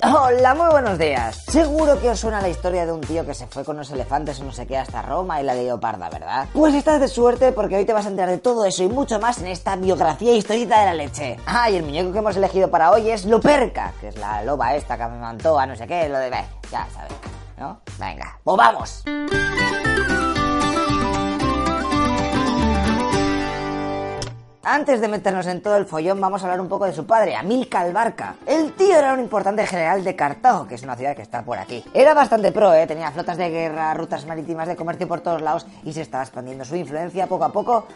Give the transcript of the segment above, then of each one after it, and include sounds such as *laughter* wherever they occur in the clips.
Hola, muy buenos días. Seguro que os suena la historia de un tío que se fue con los elefantes o no sé qué hasta Roma y la leoparda, ¿verdad? Pues estás de suerte porque hoy te vas a enterar de todo eso y mucho más en esta biografía histórica de la leche. Ah, y el muñeco que hemos elegido para hoy es Luperca, que es la loba esta que me mantó a no sé qué, lo de... Ya sabes, ¿no? Venga, pues vamos. Antes de meternos en todo el follón, vamos a hablar un poco de su padre, Amílcar Barca. El tío era un importante general de Cartago, que es una ciudad que está por aquí. Era bastante pro, ¿eh? tenía flotas de guerra, rutas marítimas de comercio por todos lados y se estaba expandiendo su influencia poco a poco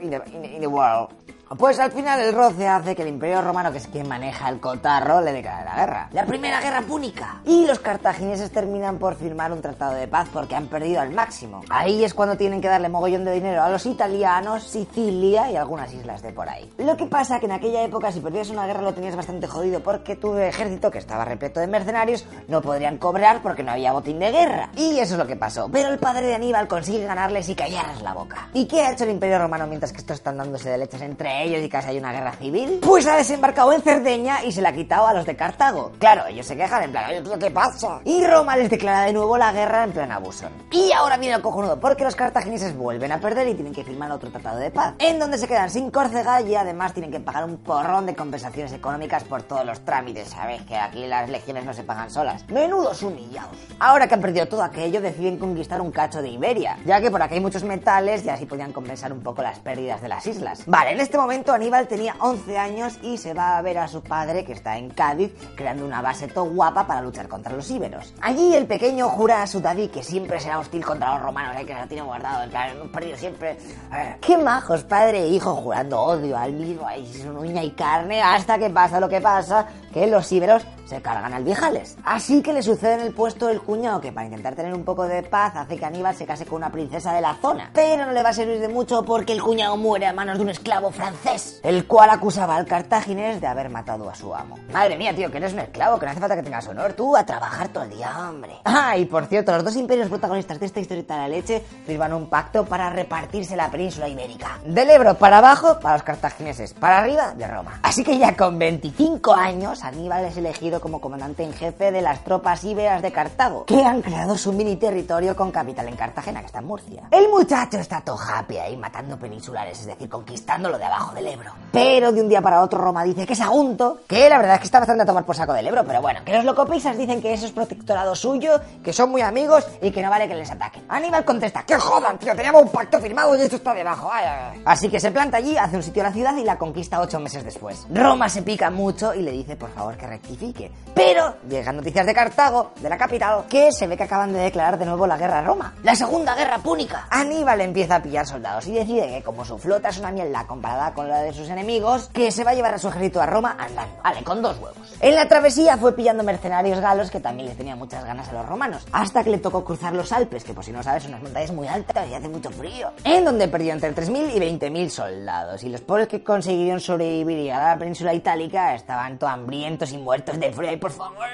in the world. Pues al final el roce hace que el Imperio Romano, que es quien maneja el cotarro, le declare la guerra. La primera guerra púnica. Y los cartagineses terminan por firmar un tratado de paz porque han perdido al máximo. Ahí es cuando tienen que darle mogollón de dinero a los italianos, Sicilia y algunas islas de por ahí. Lo que pasa que en aquella época si perdías una guerra lo tenías bastante jodido porque tu ejército, que estaba repleto de mercenarios, no podrían cobrar porque no había botín de guerra. Y eso es lo que pasó. Pero el padre de Aníbal consigue ganarles y callaras la boca. ¿Y qué ha hecho el Imperio Romano mientras que estos están dándose de leches entre ellos y casi hay una guerra civil? Pues ha desembarcado en Cerdeña y se la ha quitado a los de Cartago. Claro, ellos se quejan en plan, tío, ¿qué pasa? Y Roma les declara de nuevo la guerra en plan abusón. Y ahora viene el cojonudo, porque los cartagineses vuelven a perder y tienen que firmar otro tratado de paz, en donde se quedan sin Córcega y además tienen que pagar un porrón de compensaciones económicas por todos los trámites, ¿sabes? Que aquí las legiones no se pagan solas. Menudos humillados. Ahora que han perdido todo aquello, deciden conquistar un cacho de Iberia, ya que por aquí hay muchos metales y así podían compensar un poco las pérdidas de las islas. Vale, en este momento Aníbal tenía 11 años y se va a ver a su padre, que está en Cádiz, creando una base todo guapa para luchar contra los íberos. Allí el pequeño jura a su daddy que siempre será hostil contra los romanos, ¿eh? que lo tiene guardado, que hemos perdido siempre. Qué majos, padre e hijo, jurando odio al mismo, ahí son uña y carne, hasta que pasa lo que pasa, que los íberos se cargan al Viejales. Así que le sucede en el puesto el cuñado que para intentar tener un poco de paz hace que Aníbal se case con una princesa de la zona. Pero no le va a servir de mucho porque el cuñado muere a manos de un esclavo francés, el cual acusaba al cartaginés de haber matado a su amo. Madre mía, tío, que eres un esclavo, que no hace falta que tengas honor. Tú a trabajar todo el día, hombre. Ah, y por cierto, los dos imperios protagonistas de esta historieta de la leche firman un pacto para repartirse la península ibérica. Del Ebro para abajo, para los cartagineses, para arriba, de Roma. Así que ya con 25 años, Aníbal es elegido como comandante en jefe de las tropas íberas de Cartago, que han creado su mini territorio con capital en Cartagena, que está en Murcia. El muchacho está todo happy ahí matando peninsulares, es decir, conquistando lo de abajo del Ebro. Pero de un día para otro Roma dice que Sagunto, que la verdad es que está bastante a tomar por saco del Ebro, pero bueno, que los locopisas dicen que eso es protectorado suyo, que son muy amigos y que no vale que les ataquen. Aníbal contesta, que jodan, tío, teníamos un pacto firmado y esto está debajo. Ay, ay, ay. Así que se planta allí, hace un sitio a la ciudad y la conquista ocho meses después. Roma se pica mucho y le dice por favor que rectifique. Pero llegan noticias de Cartago, de la capital, que se ve que acaban de declarar de nuevo la guerra a Roma. La segunda guerra púnica. Aníbal empieza a pillar soldados y decide que como su flota es una mierda comparada con la de sus enemigos, que se va a llevar a su ejército a Roma andando. Vale, con dos huevos. En la travesía fue pillando mercenarios galos que también le tenían muchas ganas a los romanos, hasta que le tocó cruzar los Alpes, que por si no sabes son unas montañas muy altas y hace mucho frío, en donde perdió entre 3.000 y 20.000 soldados, y los pobres que consiguieron sobrevivir y llegar a la península itálica estaban todo hambrientos y muertos de frío, por favor,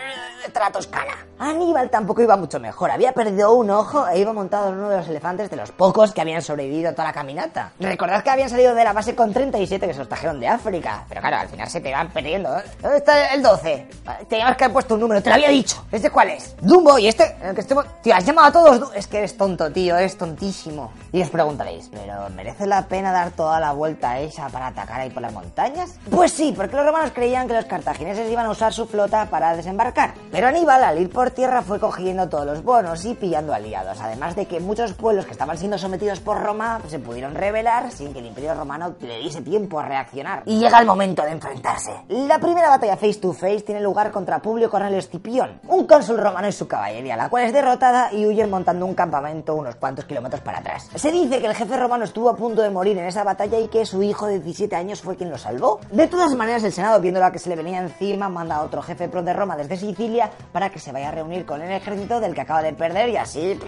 de la Toscana. Aníbal tampoco iba mucho mejor, había perdido un ojo e iba montado en uno de los elefantes de los pocos que habían sobrevivido a toda la caminata. Recordad que habían salido de la base con 37 que se los trajeron de África, pero claro, al final se te van perdiendo. ¿eh? ¿Dónde está el 12? Teníamos que haber puesto un número, te lo había dicho. ¿Este cuál es? Dumbo, y este, el que estemos... Tío, has llamado a todos... Es que eres tonto, tío, eres tontísimo. Y os preguntaréis, ¿pero merece la pena dar toda la vuelta esa para atacar ahí por las montañas? Pues sí, porque los romanos creían que los cartagineses iban a usar su flota para desembarcar. Pero Aníbal, al ir por tierra, fue cogiendo todos los bonos y pillando aliados. Además de que muchos pueblos que estaban siendo sometidos por Roma se pudieron rebelar sin que el imperio romano le diese tiempo a reaccionar. Y llega el momento de enfrentarse. La primera batalla face to face tiene lugar contra Publio Cornelio Escipión, un cónsul romano y su caballería, la cual es derrotada y huyen montando un campamento unos cuantos kilómetros para atrás. Se dice que el jefe romano estuvo a punto de morir en esa batalla y que su hijo de 17 años fue quien lo salvó. De todas maneras, el Senado, viendo la que se le venía encima, encima manda a otro jefe pro de Roma desde Sicilia para que se vaya a reunir con el ejército del que acaba de perder y así...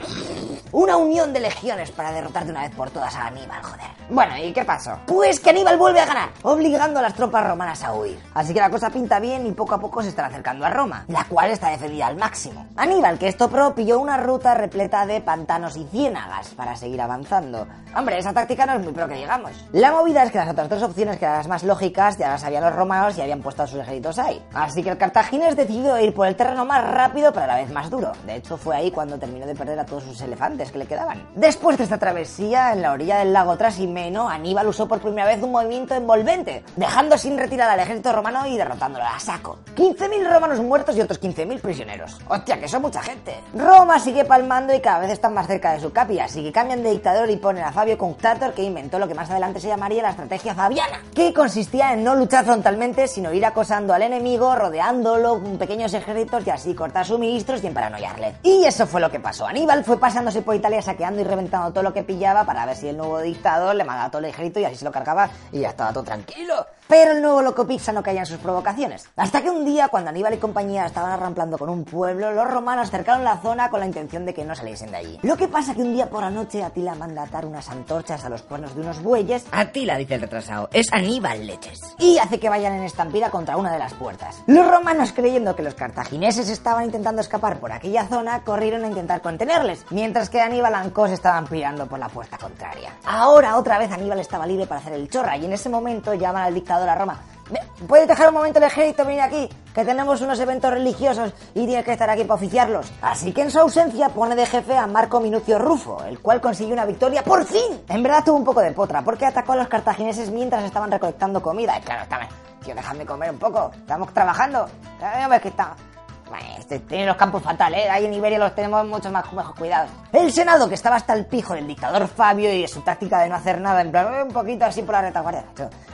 Una unión de legiones para derrotar de una vez por todas a Aníbal, joder. Bueno, ¿y qué pasó? Pues que Aníbal vuelve a ganar, obligando a las tropas romanas a huir. Así que la cosa pinta bien y poco a poco se están acercando a Roma, la cual está defendida al máximo. Aníbal, que esto pro, pilló una ruta repleta de pantanos y ciénagas para seguir avanzando. Hombre, esa táctica no es muy pro que digamos. La movida es que las otras dos opciones, que eran las más lógicas, ya las sabían los romanos y habían puesto a sus ejércitos ahí. Así que el cartaginés decidió ir por el terreno más rápido, pero a la vez más duro. De hecho, fue ahí cuando terminó de perder a todos sus elefantes que le quedaban. Después de esta travesía, en la orilla del lago Trasimeno, Aníbal usó por primera vez un movimiento envolvente, dejando sin retirar al ejército romano y derrotándolo a saco. 15.000 romanos muertos y otros 15.000 prisioneros. ¡Hostia, que son mucha gente! Roma sigue palmando y cada vez están más cerca de su capi, así que cambian de dictador y ponen a Fabio Cunctator, que inventó lo que más adelante se llamaría la estrategia fabiana, que consistía en no luchar frontalmente, sino ir acosando al enemigo, rodeándolo con pequeños ejércitos y así cortar suministros y emparanoiarle. Y eso fue lo que pasó. Aníbal fue pasándose Italia saqueando y reventando todo lo que pillaba para ver si el nuevo dictador le mandaba todo el ejército y así se lo cargaba y ya estaba todo tranquilo. Pero el nuevo loco Pizza no caía en sus provocaciones. Hasta que un día, cuando Aníbal y compañía estaban arramplando con un pueblo, los romanos cercaron la zona con la intención de que no saliesen de allí. Lo que pasa que un día por la noche Atila manda atar unas antorchas a los cuernos de unos bueyes. Atila, dice el retrasado, es Aníbal Leches. Y hace que vayan en estampida contra una de las puertas. Los romanos, creyendo que los cartagineses estaban intentando escapar por aquella zona, corrieron a intentar contenerles, mientras que Aníbal Ancos estaban pirando por la puerta contraria. Ahora otra vez Aníbal estaba libre para hacer el chorra y en ese momento llaman al dictador a Roma. ¿Puedes dejar un momento el ejército venir aquí? Que tenemos unos eventos religiosos y tienes que estar aquí para oficiarlos. Así que en su ausencia pone de jefe a Marco Minucio Rufo, el cual consiguió una victoria ¡por fin! En verdad tuvo un poco de potra, porque atacó a los cartagineses mientras estaban recolectando comida. Y claro, está, tío, déjame comer un poco. Estamos trabajando. Que está. Este tiene los campos fatales, ¿eh? ahí en Iberia los tenemos mucho más mejor cuidados. El Senado, que estaba hasta el pijo del dictador Fabio y su táctica de no hacer nada, en plan, un poquito así por la retaguardia.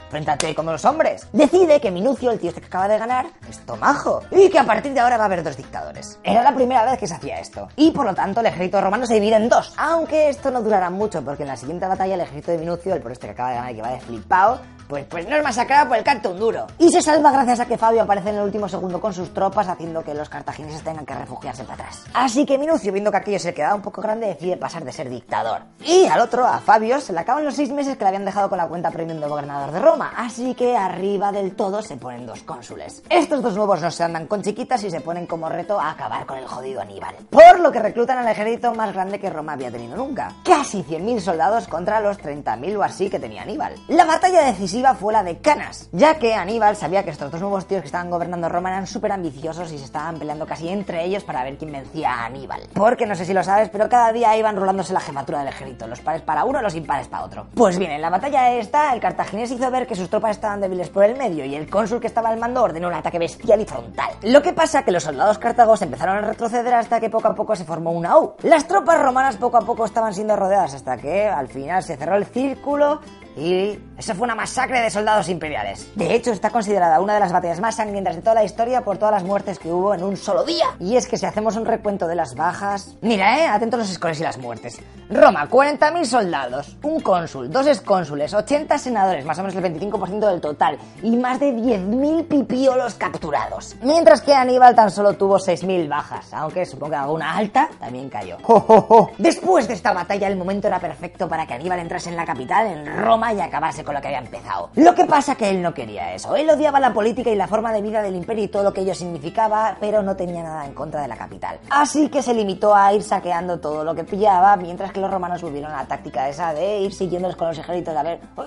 Fréntate como los hombres. Decide que Minucio, el tío este que acaba de ganar, es tomajo. Y que a partir de ahora va a haber dos dictadores. Era la primera vez que se hacía esto. Y por lo tanto el ejército romano se divide en dos. Aunque esto no durará mucho, porque en la siguiente batalla el ejército de Minucio, el por este que acaba de ganar y que va de flipado, pues, pues no es masacrado por el canto un duro. Y se salva gracias a que Fabio aparece en el último segundo con sus tropas, haciendo que los cartagineses tengan que refugiarse para atrás. Así que Minucio, viendo que aquello se le quedaba un poco grande, decide pasar de ser dictador. Y al otro, a Fabio, se le acaban los seis meses que le habían dejado con la cuenta premium de gobernador de Roma. Así que arriba del todo se ponen dos cónsules. Estos dos nuevos no se andan con chiquitas y se ponen como reto a acabar con el jodido Aníbal. Por lo que reclutan al ejército más grande que Roma había tenido nunca. Casi 100.000 soldados contra los 30.000 o así que tenía Aníbal. La batalla decisiva fue la de Canas, ya que Aníbal sabía que estos dos nuevos tíos que estaban gobernando Roma eran súper ambiciosos y se estaban peleando casi entre ellos para ver quién vencía a Aníbal. Porque no sé si lo sabes, pero cada día iban rolándose la jefatura del ejército, los pares para uno, los impares para otro. Pues bien, en la batalla esta, el cartaginés hizo ver que sus tropas estaban débiles por el medio y el cónsul que estaba al mando ordenó un ataque bestial y frontal. Lo que pasa que los soldados cartagos empezaron a retroceder hasta que poco a poco se formó una U. Las tropas romanas poco a poco estaban siendo rodeadas hasta que al final se cerró el círculo y eso fue una masacre de soldados imperiales. De hecho, está considerada una de las batallas más sangrientas de toda la historia por todas las muertes que hubo en un solo día. Y es que si hacemos un recuento de las bajas... Mira, eh, atentos los escoles y las muertes. Roma, 40.000 soldados, un cónsul, dos excónsules, 80 senadores, más o menos el 25% del total, y más de 10.000 pipiolos capturados. Mientras que Aníbal tan solo tuvo 6.000 bajas, aunque supongo que alguna alta también cayó. *laughs* Después de esta batalla, el momento era perfecto para que Aníbal entrase en la capital, en Roma, y acabase con lo que había empezado. Lo que pasa que él no quería eso. Él odiaba la política y la forma de vida del imperio y todo lo que ello significaba, pero no tenía nada en contra de la capital. Así que se limitó a ir saqueando todo lo que pillaba, mientras que los romanos volvieron a la táctica esa de ir siguiéndolos con los ejércitos a ver... Uy,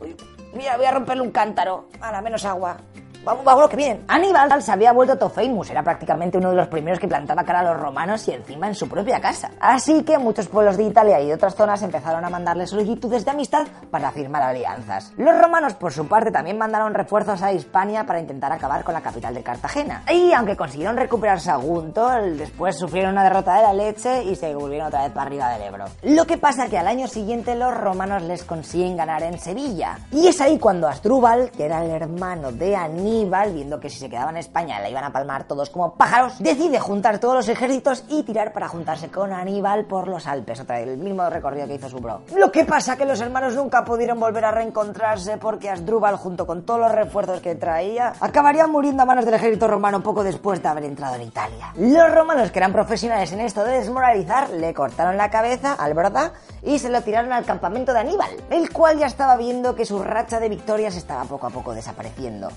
uy, mira, voy a romperle un cántaro. A la menos agua. Vamos, vamos, que vienen. Aníbal se había vuelto todo famous, era prácticamente uno de los primeros que plantaba cara a los romanos y encima en su propia casa. Así que muchos pueblos de Italia y de otras zonas empezaron a mandarle solicitudes de amistad para firmar alianzas. Los romanos, por su parte, también mandaron refuerzos a Hispania para intentar acabar con la capital de Cartagena. Y aunque consiguieron recuperar Sagunto, después sufrieron una derrota de la leche y se volvieron otra vez para arriba del Ebro. Lo que pasa que al año siguiente los romanos les consiguen ganar en Sevilla. Y es ahí cuando Asdrúbal, que era el hermano de Aníbal, Aníbal, viendo que si se quedaba en España la iban a palmar todos como pájaros, decide juntar todos los ejércitos y tirar para juntarse con Aníbal por los Alpes, otra vez, el mismo recorrido que hizo su bro. Lo que pasa que los hermanos nunca pudieron volver a reencontrarse porque Asdrúbal, junto con todos los refuerzos que traía, acabaría muriendo a manos del ejército romano poco después de haber entrado en Italia. Los romanos, que eran profesionales en esto de desmoralizar, le cortaron la cabeza al broda y se lo tiraron al campamento de Aníbal, el cual ya estaba viendo que su racha de victorias estaba poco a poco desapareciendo.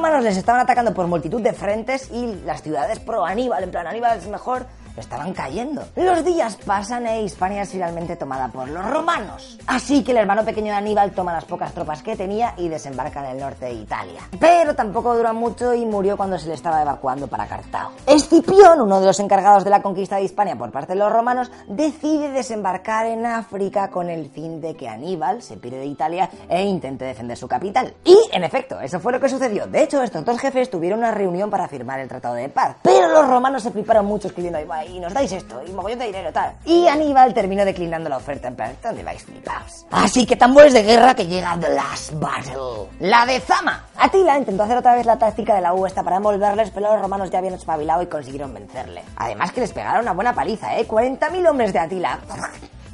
Romanos les estaban atacando por multitud de frentes y las ciudades pro Aníbal, en plan Aníbal es mejor, estaban cayendo. Los días pasan e Hispania es finalmente tomada por los romanos. Así que el hermano pequeño de Aníbal toma las pocas tropas que tenía y desembarca en el norte de Italia. Pero tampoco duró mucho y murió cuando se le estaba evacuando para Cartago. Escipión, uno de los encargados de la conquista de Hispania por parte de los romanos, decide desembarcar en África con el fin de que Aníbal se pire de Italia e intente defender su capital. Y, en efecto, eso fue lo que sucedió. De hecho, estos dos jefes tuvieron una reunión para firmar el tratado de paz. Pero los romanos se fliparon mucho escribiendo ahí, y nos dais esto, y mogollón de dinero, tal. Y Aníbal terminó declinando la oferta, en plan, ¿dónde vais flipaos? Así que tambores de guerra que llega The Last Battle. La de Zama. Atila intentó hacer otra vez la táctica de la U para envolverles, pero los romanos ya habían espabilado y consiguieron vencerle. Además que les pegaron una buena paliza, ¿eh? 40.000 hombres de Atila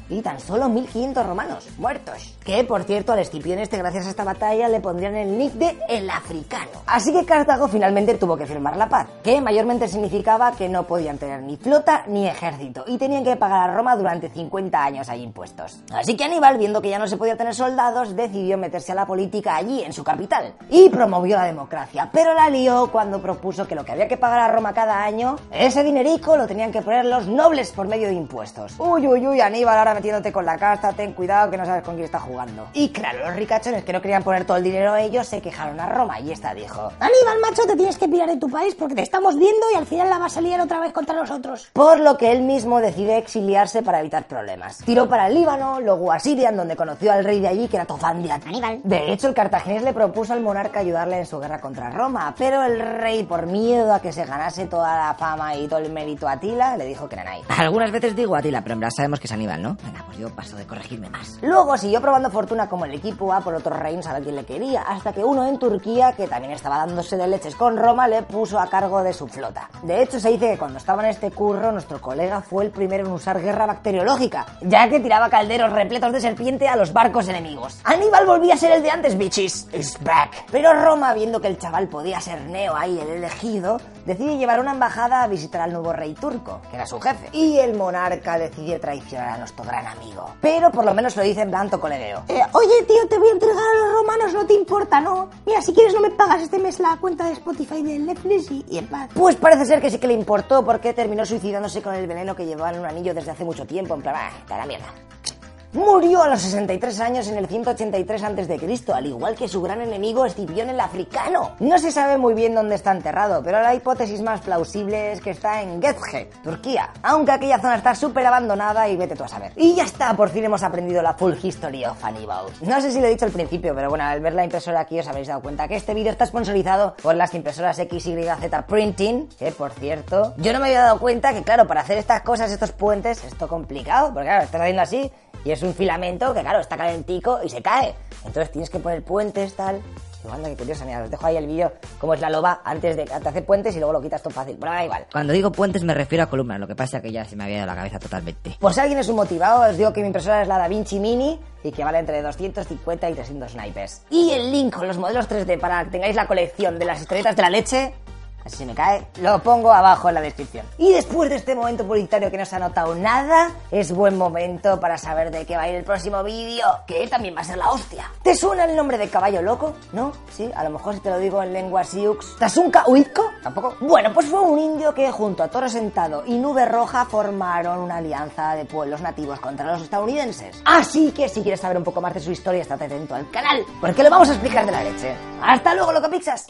y tan solo 1500 romanos muertos. Que, por cierto, al Escipión este, gracias a esta batalla, le pondrían el nick de El Africano. Así que Cartago finalmente tuvo que firmar la paz, que mayormente significaba que no podían tener ni flota ni ejército y tenían que pagar a Roma durante 50 años ahí impuestos. Así que Aníbal, viendo que ya no se podía tener soldados, decidió meterse a la política allí, en su capital, y promovió la democracia, pero la lió cuando propuso que lo que había que pagar a Roma cada año, ese dinerico lo tenían que poner los nobles por medio de impuestos. Uy, uy, uy, Aníbal ahora metiéndote con la casta, ten cuidado que no sabes con quién está jugando. Y claro, los ricachones que no querían poner todo el dinero a ellos se quejaron a Roma y esta dijo, Aníbal, macho, te tienes que pirar de tu país porque te estamos viendo y al final la vas a liar otra vez contra nosotros. Por lo que él mismo decide exiliarse para evitar problemas. Tiró para el Líbano, luego a Siria, donde conoció al rey de allí, que era Tofán de Aníbal. De hecho, el cartaginés le propuso al monarca ayudarle en su guerra contra Roma, pero el rey, por miedo a que se ganase toda la fama y todo el mérito a Atila, le dijo que no hay. Algunas veces digo Atila, pero en verdad sabemos que es Aníbal, ¿no? Venga, pues yo paso de corregirme más. Luego siguió probando fortuna como el equipo A por otros reinos a ver quién le quería, hasta que uno en Turquía, que también estaba dándose de leches con Roma, le puso a cargo de su flota. De hecho, se dice que cuando estaba en este curro, nuestro colega fue el primero en usar guerra bacteriológica, ya que tiraba calderos repletos de serpiente a los barcos enemigos. Aníbal volvía a ser el de antes, bitches. It's back. Pero Roma, viendo que el chaval podía ser Neo ahí, el elegido, decide llevar una embajada a visitar al nuevo rey turco, que era su jefe. Y el monarca decide traicionar a nuestro gran amigo. Pero por lo menos lo dice en blanco colegueo. Eh, oye, tío, te voy a entregar a los romanos, no te importa, ¿no? Mira, si quieres no me pagas este mes la cuenta de Spotify de Netflix y, y en paz. Pues parece ser que sí que le importó porque terminó suicidándose con el veneno que llevaba en un anillo desde hace mucho tiempo. En plan, ah, la mierda. Murió a los 63 años en el 183 a.C., al igual que su gran enemigo Escipión el Africano. No se sabe muy bien dónde está enterrado, pero la hipótesis más plausible es que está en Gezge, Turquía, aunque aquella zona está súper abandonada y vete tú a saber. Y ya está, por fin hemos aprendido la full history of Hannibal. No sé si lo he dicho al principio, pero bueno, al ver la impresora aquí os habréis dado cuenta que este vídeo está sponsorizado por las impresoras XYZ Printing, que por cierto, yo no me había dado cuenta que claro, para hacer estas cosas, estos puentes, esto complicado, porque claro, estás haciendo así y es un filamento que, claro, está calentico y se cae. Entonces tienes que poner puentes, tal. Y anda, qué curioso, mira, os dejo ahí el vídeo cómo es la loba antes de hacer puentes y luego lo quitas todo fácil. Pero da igual. Cuando digo puentes me refiero a columnas, lo que pasa es que ya se me había ido la cabeza totalmente. Pues si alguien es un motivado, os digo que mi impresora es la DaVinci Mini y que vale entre 250 y 300 naipes. Y el link con los modelos 3D para que tengáis la colección de las historietas de la leche Se me cae, lo pongo abajo en la descripción. Y después de este momento publicitario que no se ha notado nada, es buen momento para saber de qué va a ir el próximo vídeo, que también va a ser la hostia. ¿Te suena el nombre de caballo loco? ¿No? Sí, a lo mejor si te lo digo en lengua sioux. ¿Tasunka Uitko? Tampoco. Bueno, pues fue un indio que junto a Toro Sentado y Nube Roja formaron una alianza de pueblos nativos contra los estadounidenses. Así que si quieres saber un poco más de su historia, estate atento al canal, porque lo vamos a explicar de la leche. ¡Hasta luego, loco pixas!